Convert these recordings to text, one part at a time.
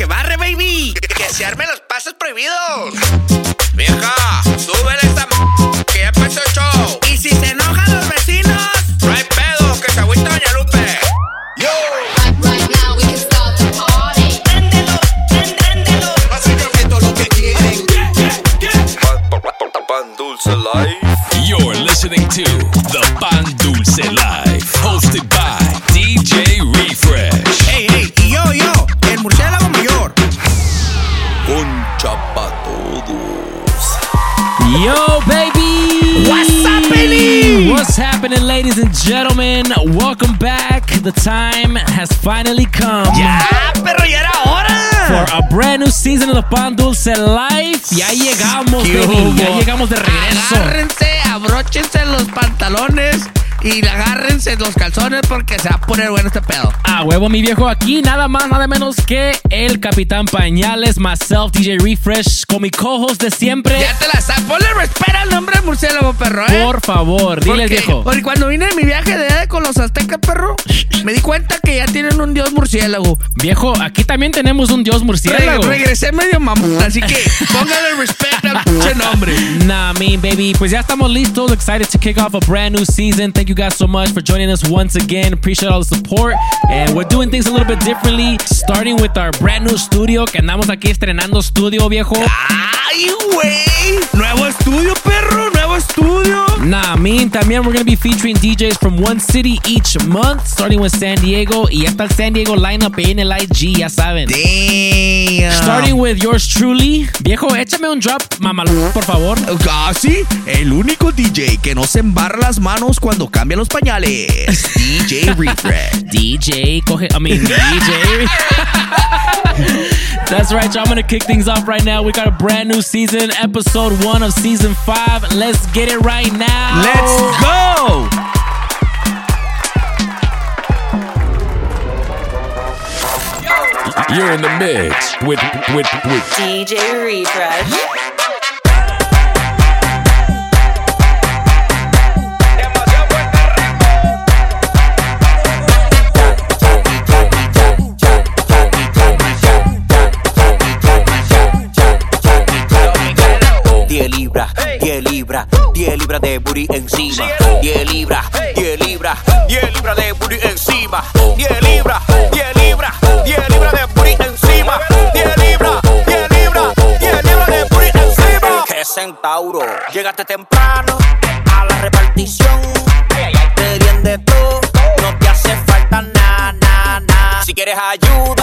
que barre, baby. Que se armen los pasos prohibidos. Vieja, súbele esta m que ya empezó el show. Y si se enojan los vecinos, no hay pedo, que se agüita Doña Lupe. Yo. Right now we can start the party. Préndelo, prén- préndelo. Básicamente lo que quieren. Pan Dulce Life. You're listening to happening, ladies and gentlemen? Welcome back. The time has finally come Ya, pero ya era for hora. a brand new season of the Pan Dulce Life. Ya llegamos, ¿Qué baby. Ya llegamos de regreso. Agárrense, abróchense los pantalones y agárrense los calzones porque se va a poner bueno este pedo. A huevo, mi viejo. Aquí nada más, nada menos que el Capitán Pañales, myself, DJ Refresh, con mi co-host de siempre. Ya te la sabes. Ponle respeto al nombre del murciélago, perro, ¿eh? Por favor, dile, Porque- viejo. Porque cuando vine de mi viaje de allá con los aztecas, perro, me di cuenta que ya tienen un dios murciélago. Viejo, aquí también tenemos un dios Re- murciélago. regresé medio mamón, así que póngale respeto al pinche nombre. Nah, me baby. Pues ya estamos listos. Excited to kick off a brand new season. Thank you guys so much for joining us once again. Appreciate all the support. And we're doing things a little bit differently. Starting with our brand new studio. Que andamos aquí estrenando studio, viejo. ¡Ay, güey! Nuevo estudio, perro, nuevo estudio. Nah, me también we're gonna be featuring DJs from one city each month. Starting with San Diego. Y ya está el San Diego lineup en el IG, ya saben. Damn. Starting with yours truly. Viejo, échame un drop, mamalú, por favor. Ah, sí, el único DJ que no se embarra las manos cuando cambia los pañales. DJ Refresh. DJ, coge, I mean, DJ. That's right, y'all. I'm gonna kick things off right now. We got a brand new season, episode one of season five. Let's get it right now. Let's go. You're in the mix with with with DJ Refresh. 10 libras, 10 libras de booty encima. 10 libras, 10 libras, 10 libras de booty encima. 10 libras, 10 libras, 10 libras de booty encima. 10 libras, 10 libras, 10 libras de booty encima. Que centauro, llegaste temprano a la repartición. Te dieron de todo, no te hace falta nada, nada, nada. Si quieres ayuda,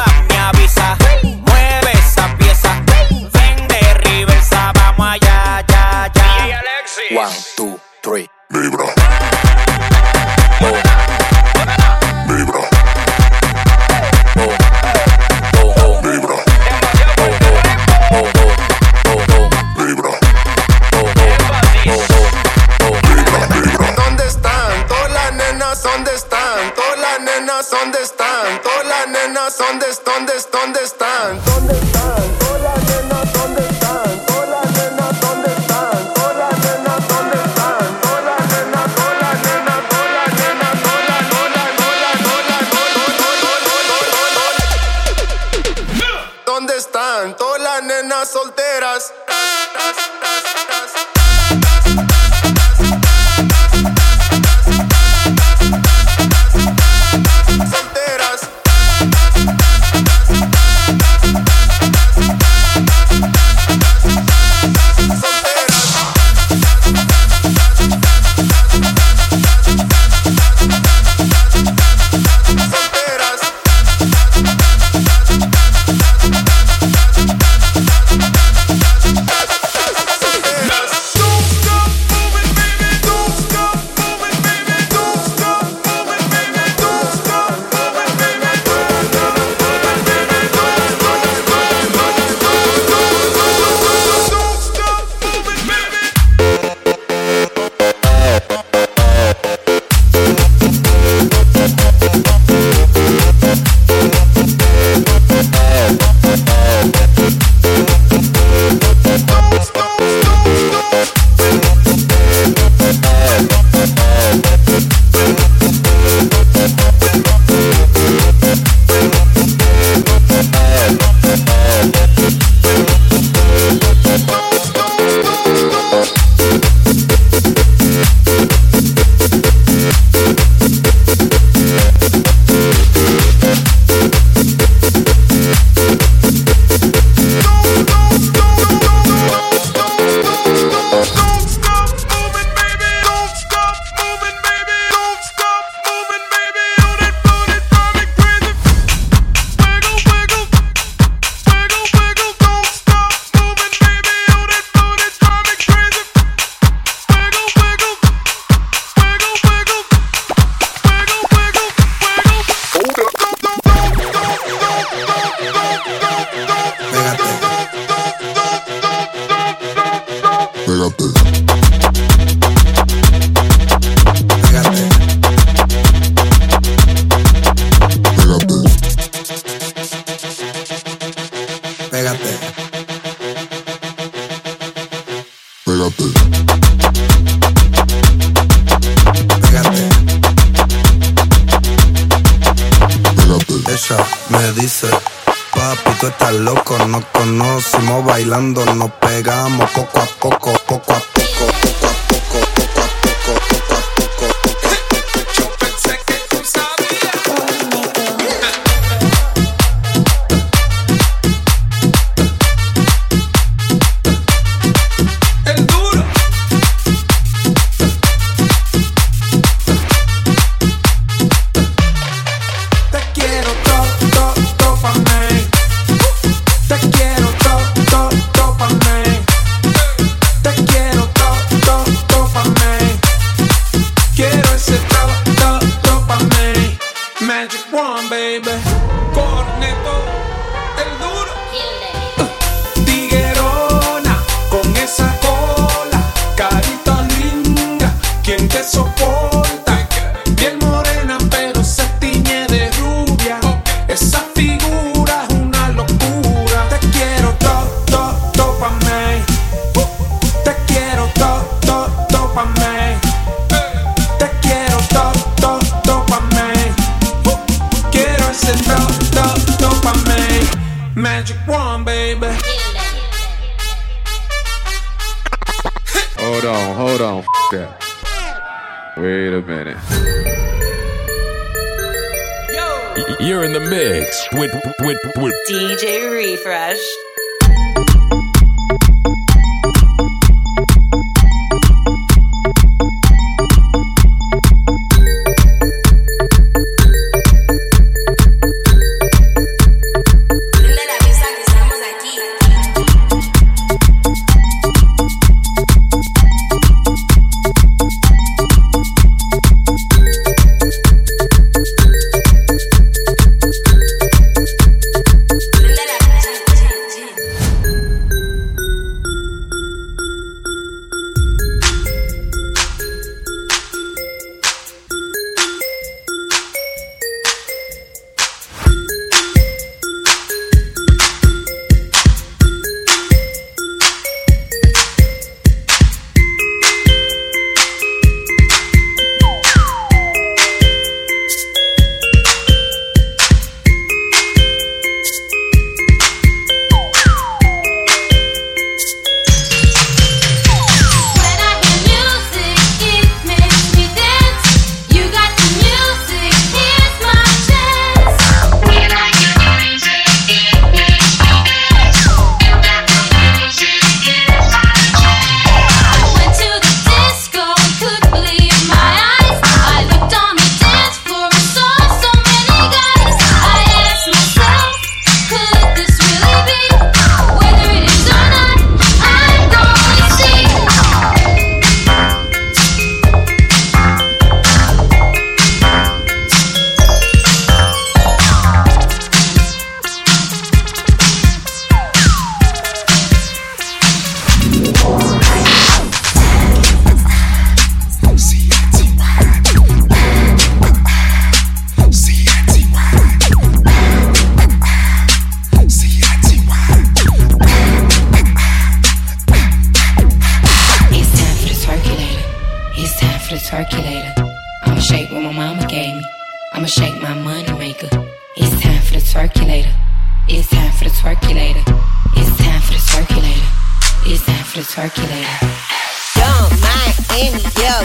Miami, yeah,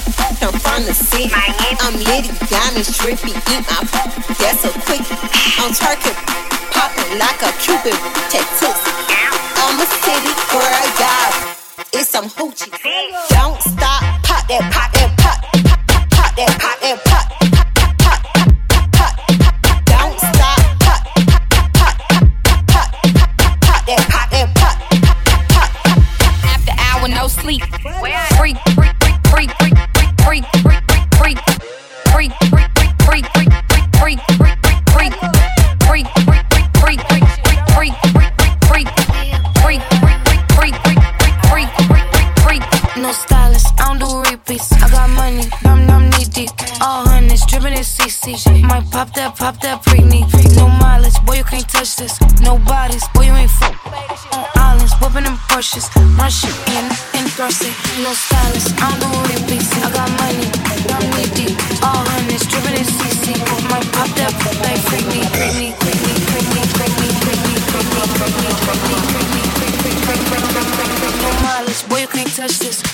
I'm from the city. I'm litty, me trippy, eat my that's so quick. I'm turkey, popping like a Cupid, take tips. I'm a city girl, yeah, it's some hoochie. Don't stop, pop that, pop that, pop, pop, pop that, pop that, pop. Voy a touch this.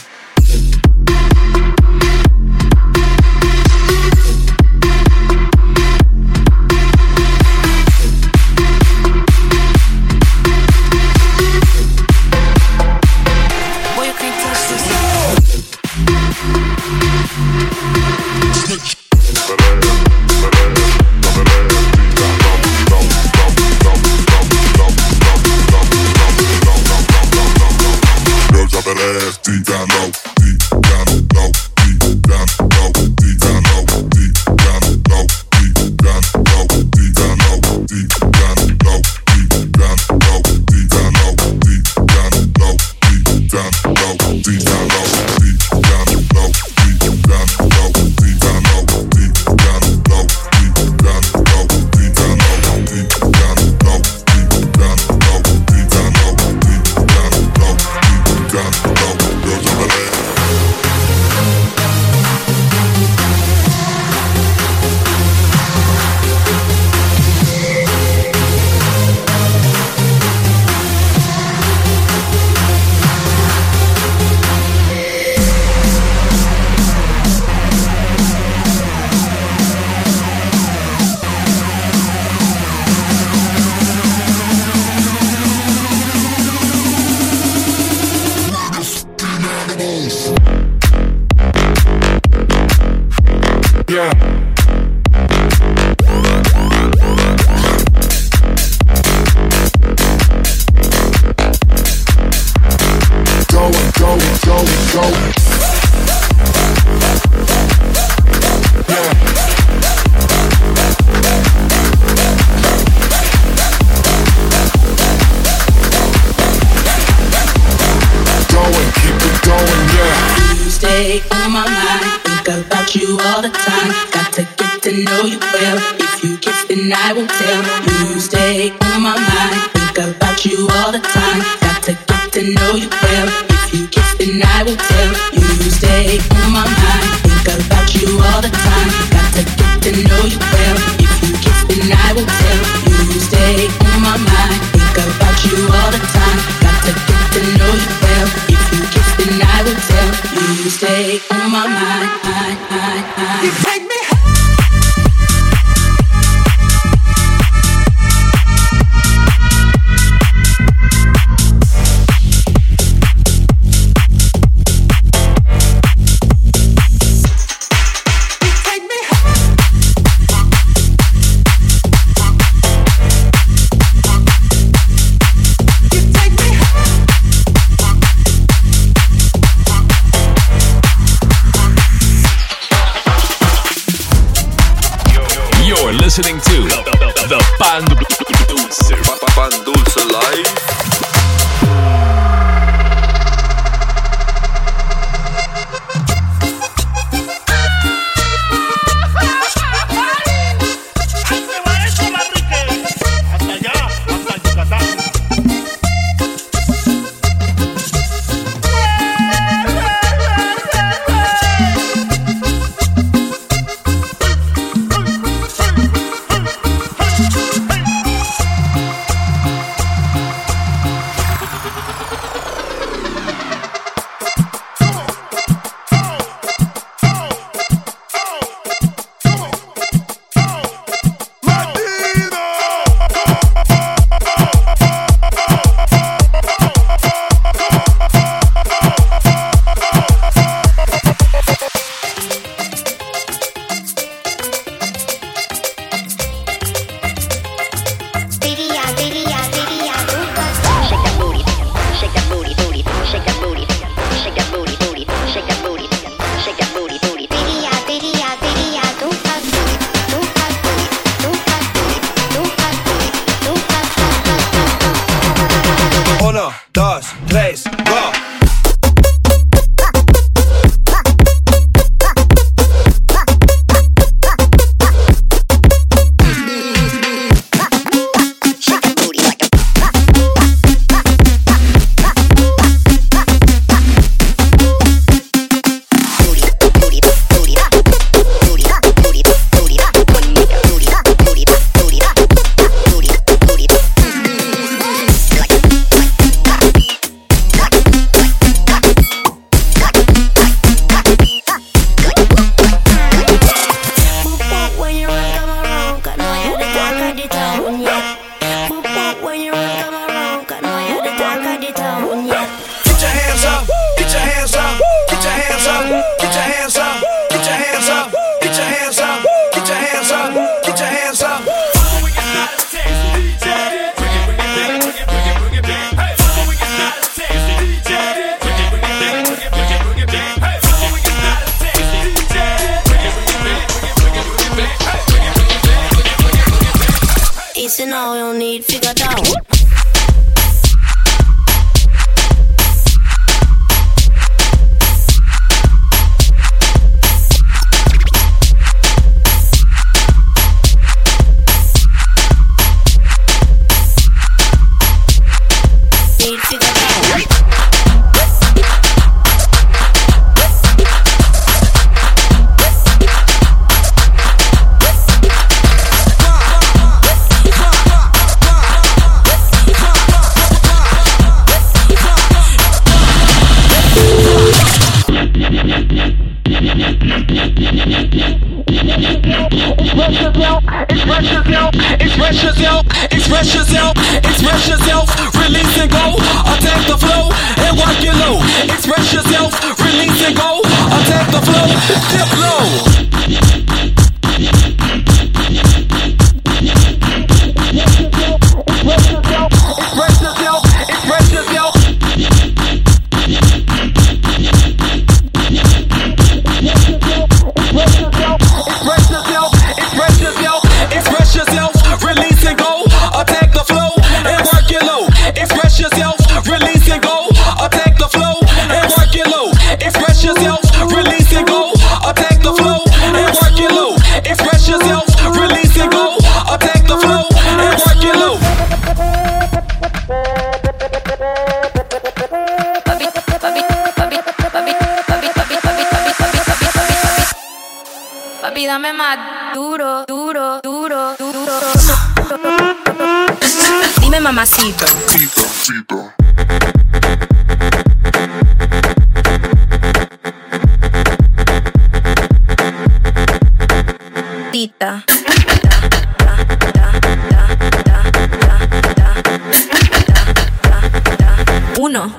You kiss, then I will tell. You stay on my mind, think about you all the time. Got to get to know you well. If you kiss, then I will tell. You stay on my mind, think about you all the time. Got to get to know you well. If you kiss, then I will tell. You stay on my mind, think about you all the time. Got to get to know you well. If you kiss, then I will tell. You stay on my mind. mind, mind, mind. You listening to the Pan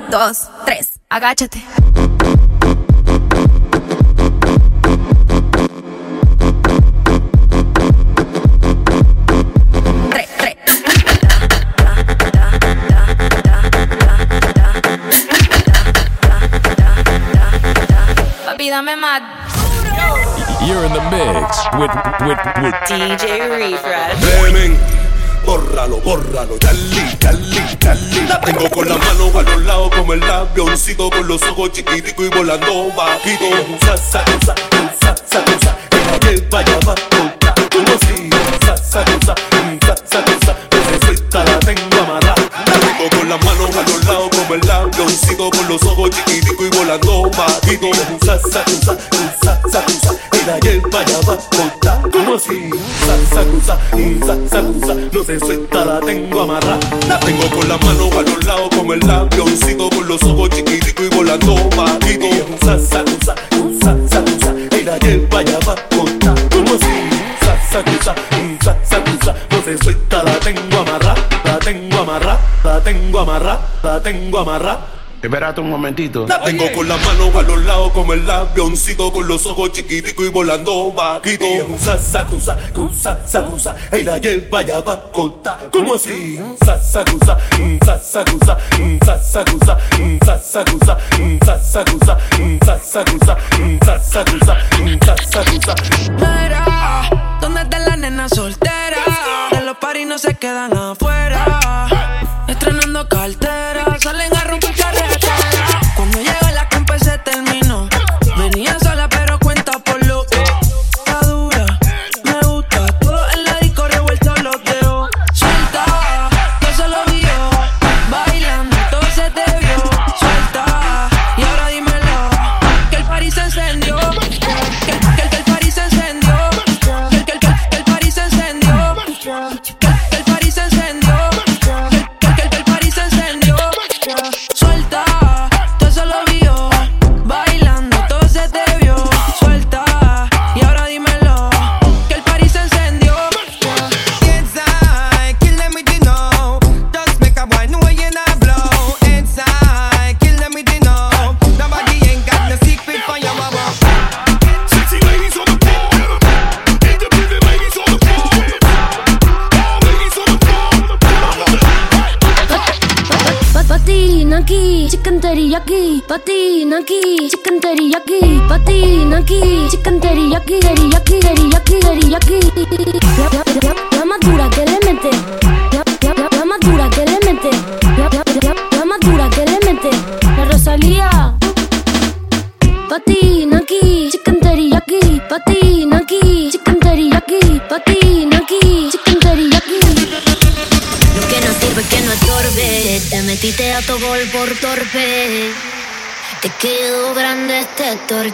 dos, tres. Agáchate. Dame más. You're in the mix with with with DJ Refresh. Bórralo, bórralo, dale, dale, dale. La tengo con la mano a los lados como el avioncito con los ojos chiquiticos y volando bajito. Sa, sa, sa, sa, sa, sa, que vaya va como si como el avioncito con los ojos chiquiticos y volando bajito. Sa, sa, sa, sa, sa, sa, ella que vaya va como si sa, sa, sa, sa, sa, no se suelta, la tengo amarrada. La tengo con la mano a los lados como el avioncito con los ojos chiquiticos y volando bajito. Sa, sa, sa, sa, sa, sa, ella lleva ya va como si sa, sa, sa, sa, sa, sa, no se suelta, la la tengo amarrada, la tengo amarrada, la tengo amarrada. Espérate un momentito. La tengo con la mano a los lados como el avioncito con los ojos chiquiticos y volando bajito. Sa, sa, sa, sa, sa, ella lleva ya va a cortar como así. Sa, sa, sa, sa, sa, sa, sa, sa, sa, sa, sa, sa, sa, sa, sa, sa. Mira, ¿dónde están las nenas solteras? De los paris no se quedan afuera. Estrenando cartera, salen a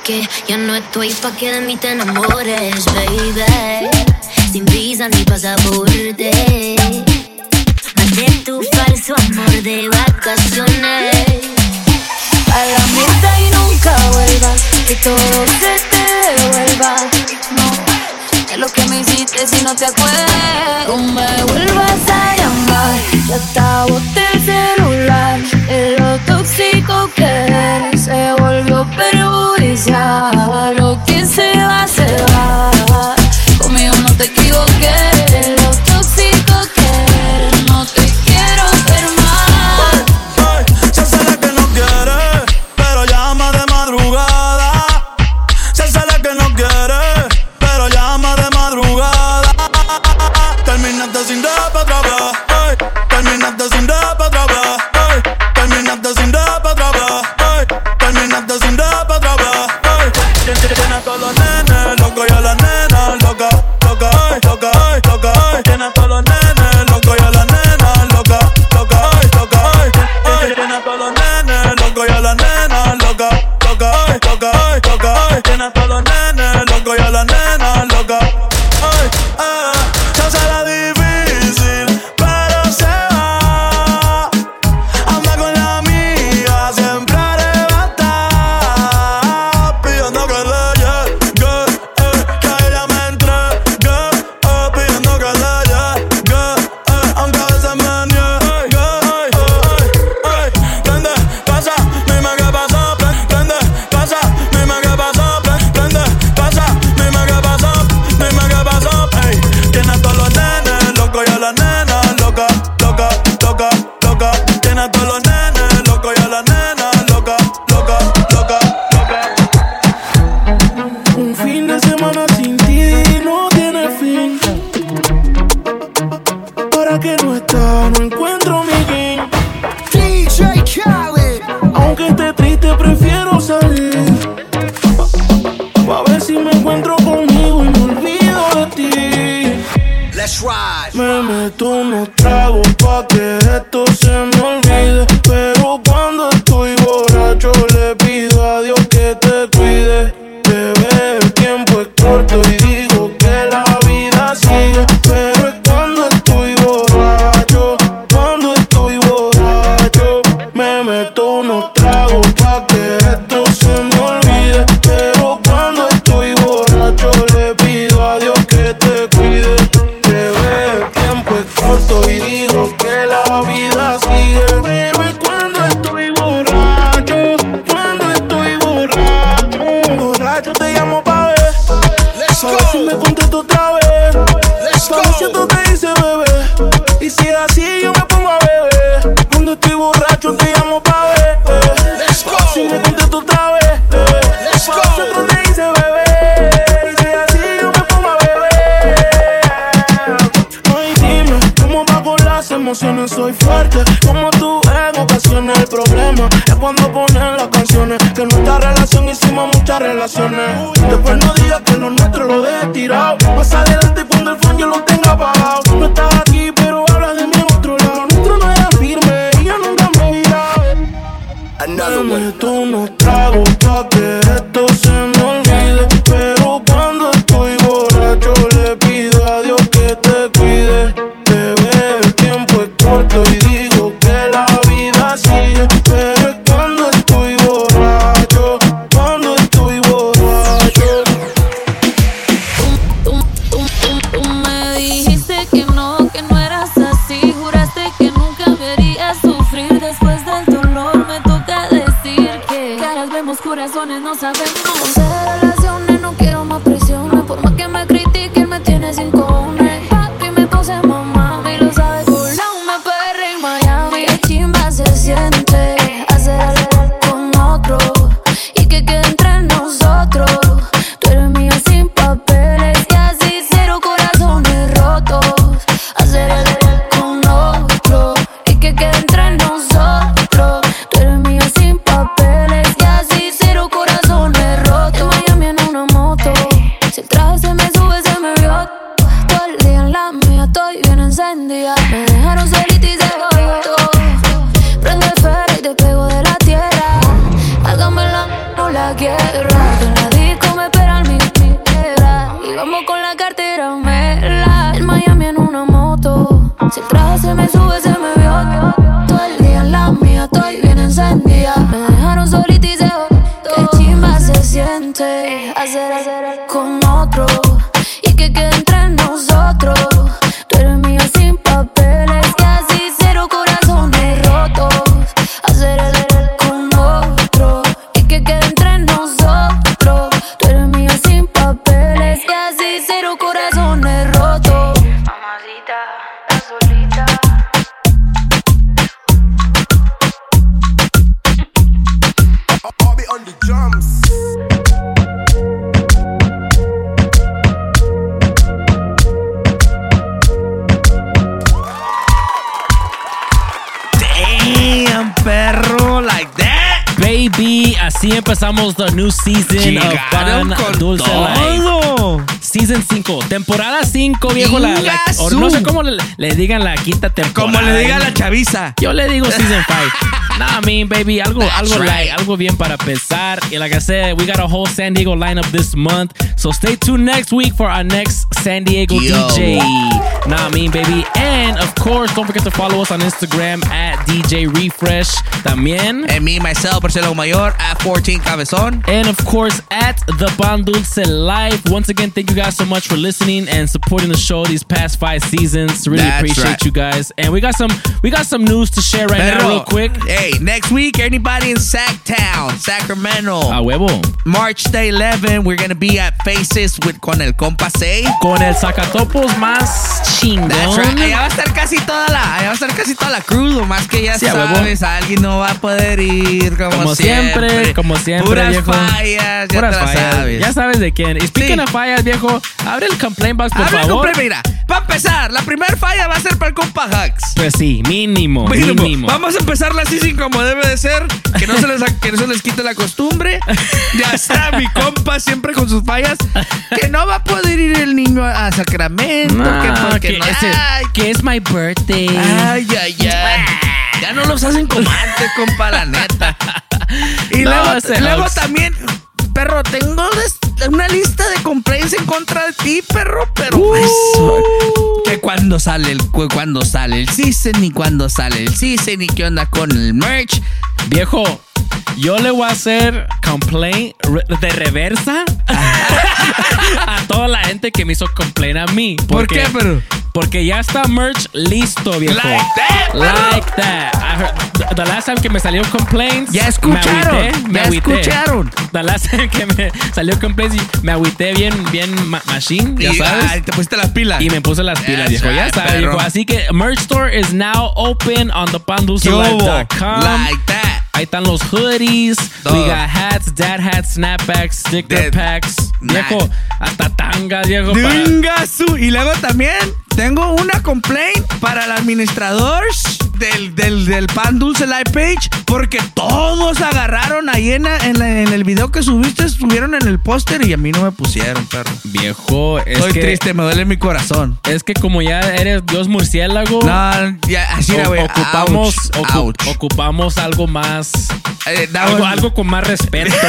que ya no estoy pa' que de mí te enamores, baby. Sin visa ni pasaporte. Mandé tu falso amor de vacaciones. A la mierda y nunca vuelvas, que todo se te devuelva. No, de lo que me hiciste si no te acuerdas. No me vuelvas a llamar, ya está boté el celular. De lo tóxico que eres se volvió peor. 假如 Let's ride. Me meto unos tragos pa' que esto se me El problema es cuando ponen las canciones. Que nuestra relación hicimos muchas relaciones. Después no digas que lo nuestro lo dejé tirado. Más adelante razones no sabemos. Así empezamos the new season Llegaron of Pan Dulce. Life. Season 5, temporada 5, viejo. La, la- o no sé cómo le, le digan la quinta temporada. Como le diga la chaviza. Yo le digo season 5. nah, I mean, baby, algo, That's algo right. light, algo bien para pensar. Y like I said, we got a whole San Diego lineup this month. So stay tuned next week for our next San Diego Yo. DJ. Nah, I mean, baby. And of course, don't forget to follow us on Instagram at DJ Refresh. También. And me, myself, Marcelo Mayor, at 14 Cabezón. And of course, at the Pan Dulce Life. Once again, thank you guys so much for listening and supporting the show these past five seasons. Really That's appreciate right. you guys. And we got some we got some news to share right now, real quick. Hey, next week, anybody in Sacktown, Sacramento. A huevo. March the 11, we're gonna be at Faces with con el compa Say. Con el sacatopos más chingón. That's right. Allá va a estar casi toda la, allá va a estar casi toda la cruz, lo más que ya Sí, a sabes, alguien no va a poder ir como, Como siempre, como siempre, Puras viejo. fallas, ya Puras fallas. sabes. Ya sabes de quién. Y speaking Sí. of fallas, viejo, abre el complaint box, por con favor. pre- mira, para empezar, la primera falla va a ser para el compa Hux. Pues sí, mínimo, Mínimo. mínimo. Vamos a empezarla así sin como debe de ser, que no se les, que no se les quite la costumbre. Ya está mi compa siempre con sus fallas, que no va a poder ir el niño a, Sacramento, No, que porque que no, ese- ay, que es my birthday. ay, ay, ay. Ya no los hacen como antes, compa, la neta. Y No, luego, luego también, perro, tengo des- una lista de complaints en contra de ti, perro, pero Uh. eso, que cuando sale el cu- cuando sale el season y cuando sale el season y qué onda con el merch. Viejo, yo le voy a hacer complaint de reversa a toda la gente que me hizo complaint a mí. ¿Por qué, pero? Porque ya está merch listo, viejo. Like that, bro. Like that. I heard- the- last time que me salió complaints. Ya escucharon, Me agüité, me ya agüité. escucharon. The last time que me salió complaints me agüité bien, bien ma- machine, ya Y, sabes. ay, te pusiste las pilas. Y me puse las pilas, viejo. Ya sabes, viejo. Así que merch store is now open on thepandulcelife.com. Like that. Ahí están los hoodies. Todo. We got hats, dad hats, snapbacks, sticker Dead. packs. Viejo, hasta tangas, viejo. De para- un gasu. Y luego también tengo una complaint para el administrador del, del, del Pan Dulce Live Page porque todos agarraron ahí en, en, en el video que subiste, estuvieron en el póster y a mí no me pusieron, perro. Viejo, es Estoy que, triste, me duele mi corazón. Es que como ya eres Dios murciélago. No, ya, así o- ocupamos, Ouch, ocu- ouch. ocupamos algo más. Eh, algo, algo con más respeto.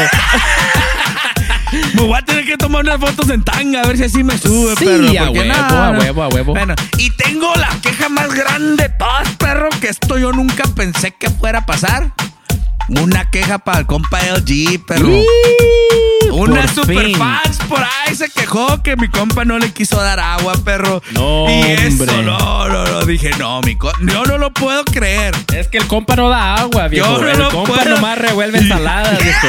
Me voy a tener que tomar unas fotos en tanga a ver si así me sube, Sí, perro. a huevo, a huevo, a huevo. Bueno, y tengo la queja más grande de todas, perro, que esto yo nunca pensé que fuera a pasar. Una queja para el compa LG, perro. Una por super fin. fans por ahí se quejó que mi compa no le quiso dar agua, perro. No, y eso, hombre. no, no, no. Dije, no, mi co- yo no lo puedo creer. Es que el compa no da agua, viejo. Yo no el lo compa puedo. nomás revuelve ensaladas, viejo.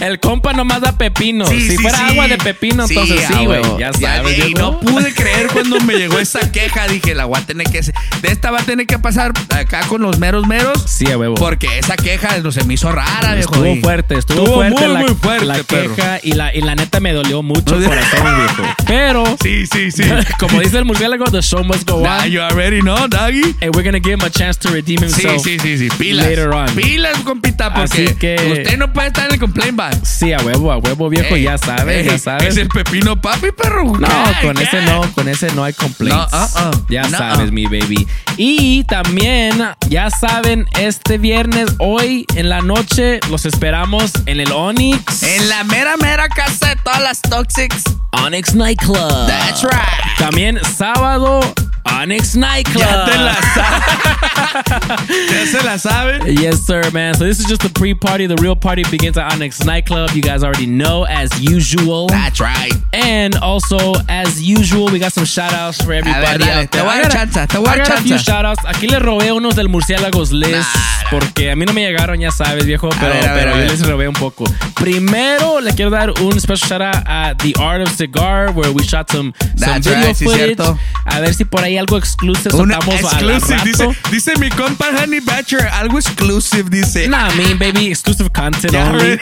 El compa nomás da pepino. Sí, si sí, fuera sí. agua de pepino, entonces sí, güey. huevo. Ya Ya, sabes, y no pude creer cuando me llegó esa queja. Dije, la voy a tener que. De esta va a tener que pasar acá con los meros meros. Sí, a huevo. Porque esa queja no se me hizo rara, viejo. Estuvo y- fuerte, estuvo, Estuvo fuerte, muy, la, muy fuerte, la perro. queja y la, y la neta me dolió mucho el corazón, viejo. Pero, Sí, sí, sí. como dice el murciélago, the show must go Nah, on. you already know, doggy. And we're gonna give him a chance to redeem himself. sí, sí, sí. Pilas. Later on. Pilas, compita, porque Así que- usted no puede estar en el complaint box. Sí, a huevo, a huevo, viejo, Ey, ya sabes, ey, ya sabes. Es el pepino papi, perro. No, con ese no, con ese no hay complaints. No, uh-uh. Ya No. sabes, mi baby. Y también, ya saben, este viernes, hoy en la noche, los esperamos en el Onyx. En la mera, mera casa de todas las Toxics. Onyx Nightclub. That's right. También sábado, Onyx Nightclub. Ya te la sabes. ya se la saben. Yes, sir, man. So this is just the pre-party. The real party begins at Onyx Nightclub. You guys already know, as usual. That's right. And also, as usual, we got some shout-outs for everybody dale, out te there. voy a dar te voy a dar a few chance. shout-outs. Aquí le robé unos del Murciélagos List porque a mí no me llegaron, ya sabes, viejo, pero, ver, a ver, pero a yo ver. les robé un poco. Primero, le quiero dar un special shout-out a The Art of Cigar, where we shot some, some video right, sí, footage. cierto. A ver si por ahí algo exclusive Una exclusive, dice, dice mi compa Honey Batcher, algo exclusive, dice. Nah, I mean, baby, exclusive content Ya, only.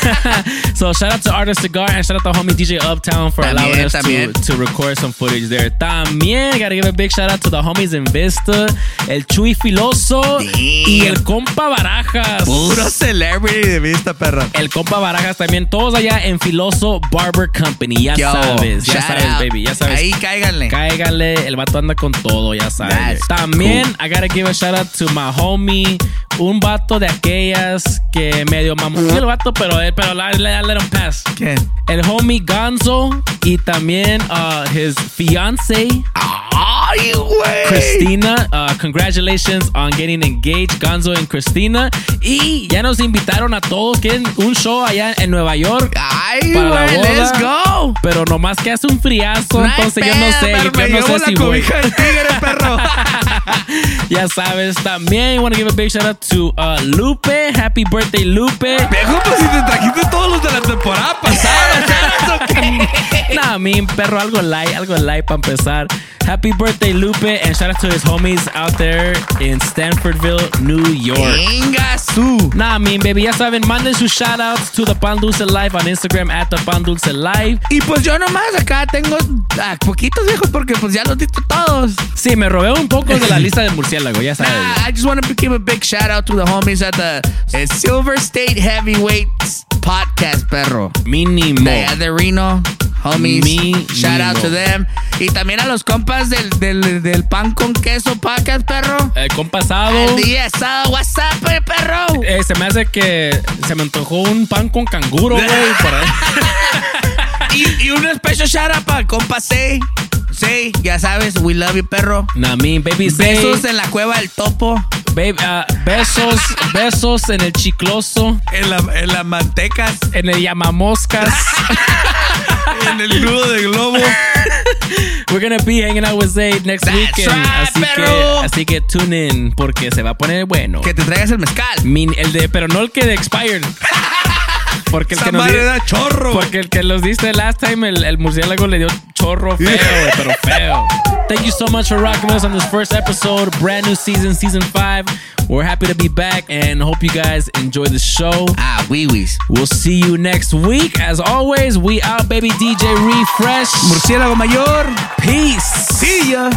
so shout out to Artist Cigar and shout out to homie DJ Uptown for También, allowing us también. to, to record some footage there. También gotta give a big shout out to the homies in Vista. el Chuy Filoso y el compa Barajas. Puro celebrity de vista, perro. El compa Barajas también, todos allá en Filoso Barber Company, ya Yo, sabes, ya sabes, out. baby, ya sabes. Ahí cáiganle. Cáiganle, el vato anda con todo, ya sabes. That's También, cool. I gotta give a shout out to my homie, un vato de aquellas que medio mamó el vato, pero, eh, pero la, la- let him pass. ¿Quién? El homie Gonzo y también uh, his fiance. Ay, güey. Christina, uh, congratulations on getting engaged, Gonzo and Christina. Y ya nos invitaron a todos, quieren un show allá en Nueva York. Ay, güey, let's go. Pero nomás que hace un friazo, No entonces yo no sé, yo me no llevo sé la si cobija del tigre, perro. ya sabes, también want to give a big shout out to uh, Lupe. Happy birthday, Lupe. Viejo, pues te trajiste todos los de la temporada pasada, ¿sabes o qué? Nah, mi perro, algo light, algo light para empezar. Happy birthday, Lupe, and shout out to his homies out there in Stanfordville, New York. Venga, su. Nah, mi baby, ya saben, manden sus shout outs to the Pan Dulce Live on Instagram at the Pan Dulce Live. Y pues yo nomás acá tengo ah, poquitos viejos porque pues ya los diste todos. Sí, me robé un poco de la lista del murciélago, ya sabes. Nah, I just want to give a big shout out to the homies at the eh, Silver State Heavyweights podcast, perro. Mínimo. De allá de Reno, homies. Mínimo. Shout out to them. Y también a los compas del, del, del pan con queso podcast, perro. El compasado. El día asado, what's up, eh, perro? Eh, se me hace que se me antojó un pan con canguro, güey. y, y un special shout out para el compa Say. Say, ya sabes, we love you, perro. Nah, mi baby, say- Besos en la cueva del topo. Babe, ah, besos, besos en el chicloso. En la, en las mantecas. En el llamamoscas. en el nudo de globo. We're gonna be hanging out with Zayd next That's weekend. right, así, que, así que tune in porque se va a poner bueno. Que te traigas el mezcal. Min- el de, pero no el que de expired. Porque el Esa que nos madre da chorro. Porque el que los diste last time, el, el murciélago le dio chorro feo, pero feo. Thank you so much for rocking with us on this first episode, brand new season, season five. We're happy to be back and hope you guys enjoy the show. Ah, wee wees. We'll see you next week. As always, we out, baby. DJ Refresh. Murciélago mayor. Peace. See ya.